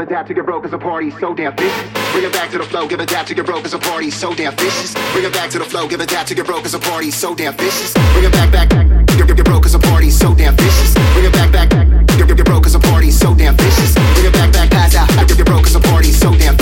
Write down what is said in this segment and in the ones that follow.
adapt to get broke as a party so damn vicious. Bring it back to the flow, give adapt to get broke as a party so damn vicious. Bring it back to the flow, give adapt to get broke as a party so damn vicious. Bring it back, back, back, get, get, get broke as a party so damn vicious. Bring it back, back, back, get, get, get broke as a party so damn vicious. Bring it back, back, pass out, get, get broke as a party so damn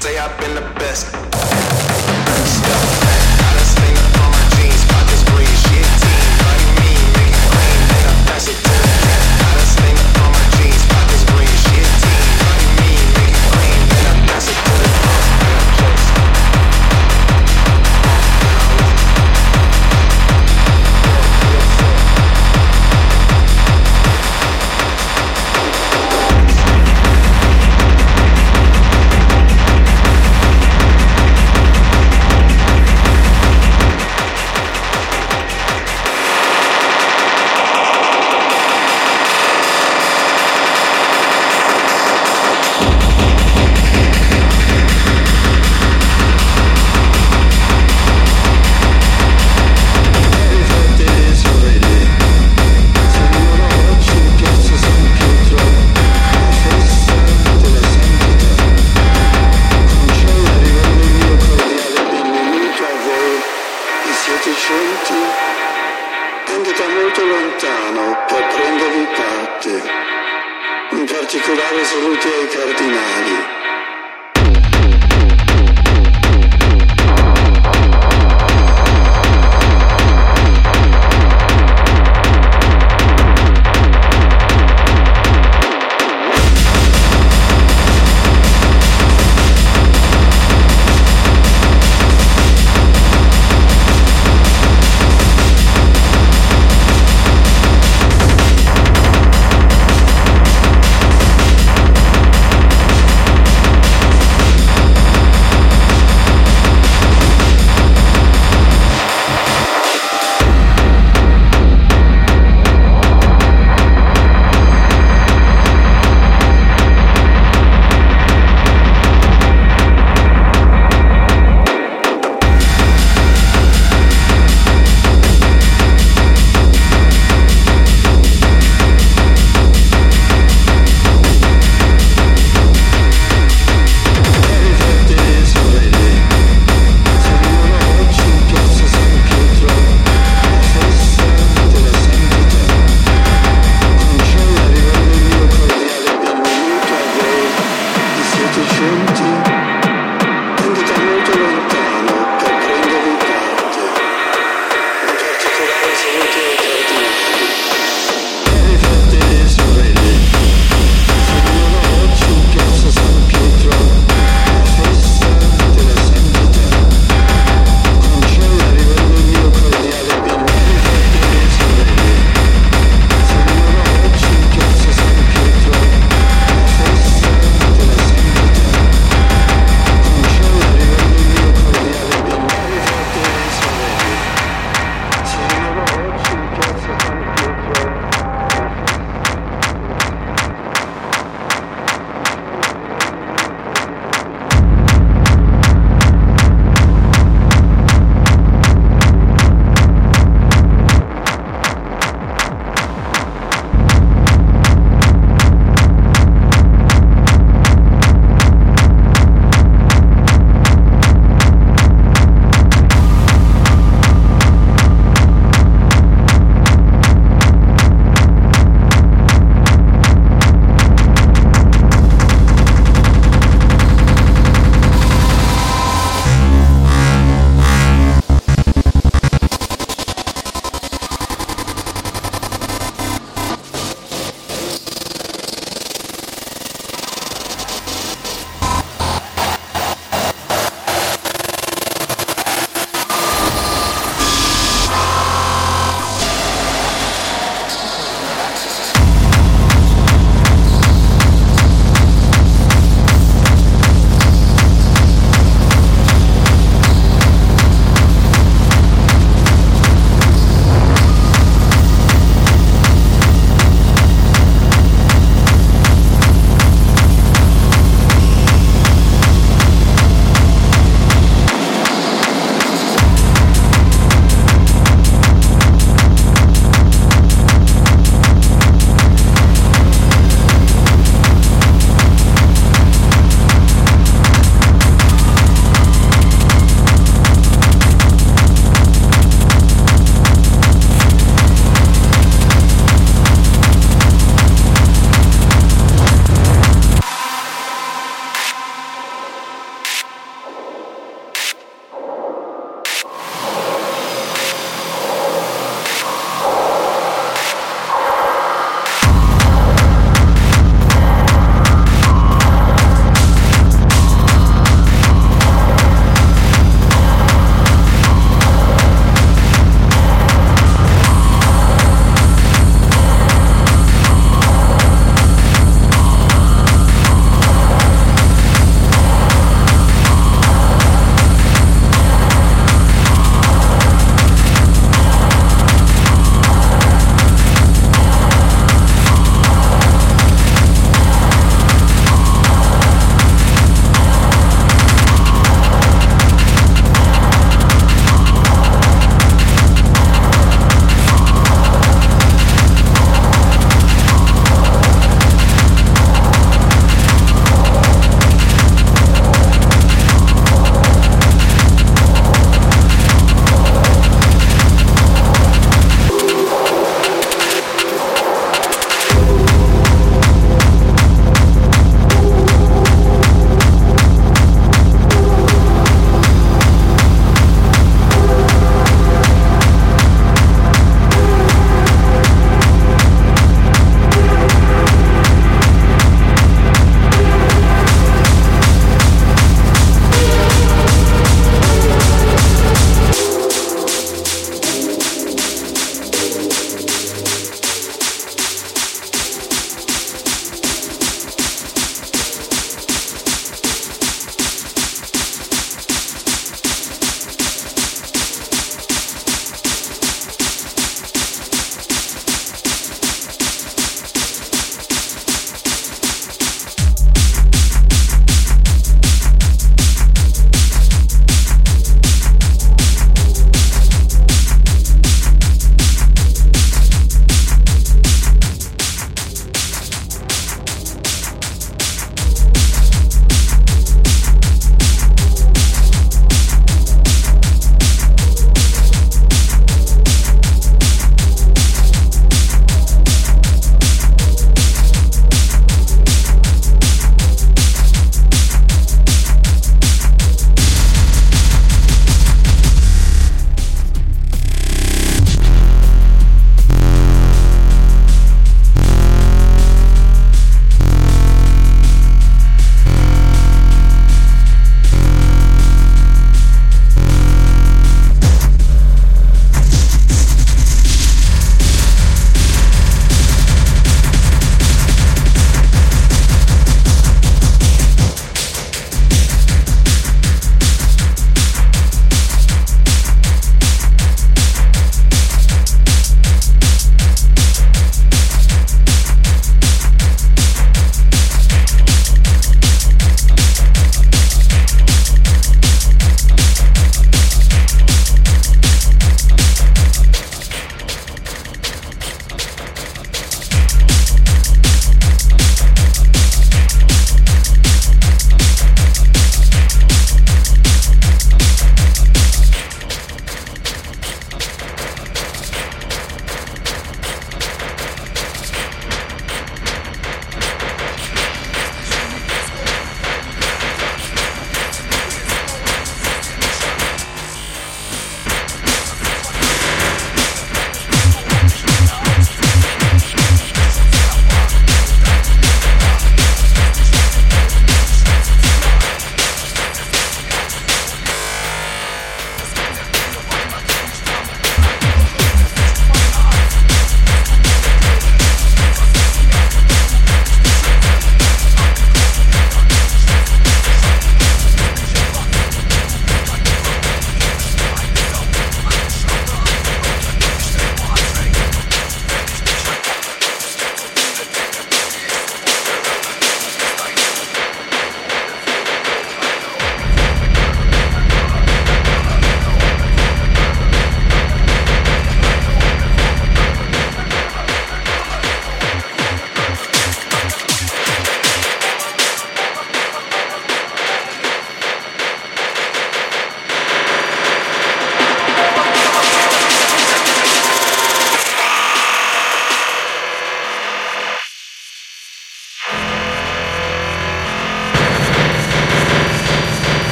say I've been the best. The best.